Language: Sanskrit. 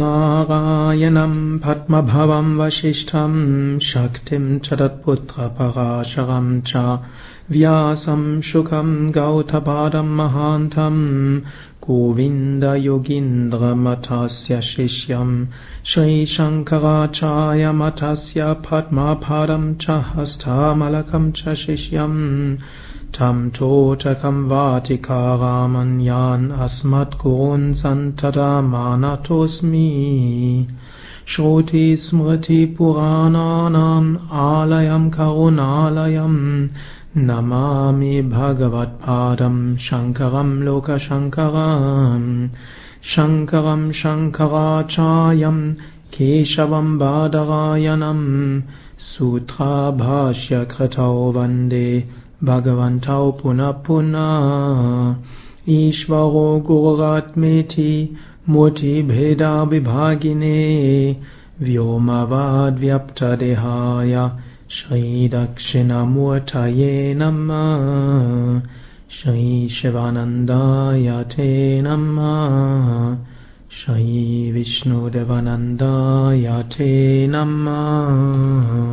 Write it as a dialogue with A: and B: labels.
A: नारायणम् पद्मभवम् वसिष्ठम् शक्तिम् च तत्पुत्रपराशरम् च व्यासम् शुकम् गौतपादम् महान्तम् गोविन्दयोगीन्द्रमठस्य शिष्यम् श्रीशङ्कराचार्यमठस्य पद्मापादम् च हस्तामलकम् च शिष्यम् तम् चोचकम् वाटिकारामन्यान् अस्मद्गुरून् सन्तता मानतोऽस्मि श्रुतिस्मृतिपुराणानाम् आलयम् करुणालयम्। नमामि भगवत्पादम् शङ्करम् लोकशङ्करम्। शङ्करम् शङ्कराचार्यम् केशवम् बादरायणम्। सूत्राभाष्यकृतौ वन्दे भगवन्तौ पुनः पुनः ईश्वरो व्योमवाद्व्यप्तदेहाय श्रीदक्षिणमूर्तये नमः। श्रीशिवानन्दाय ते नमः। श्रीविष्णुदेवानन्दाय ते नमः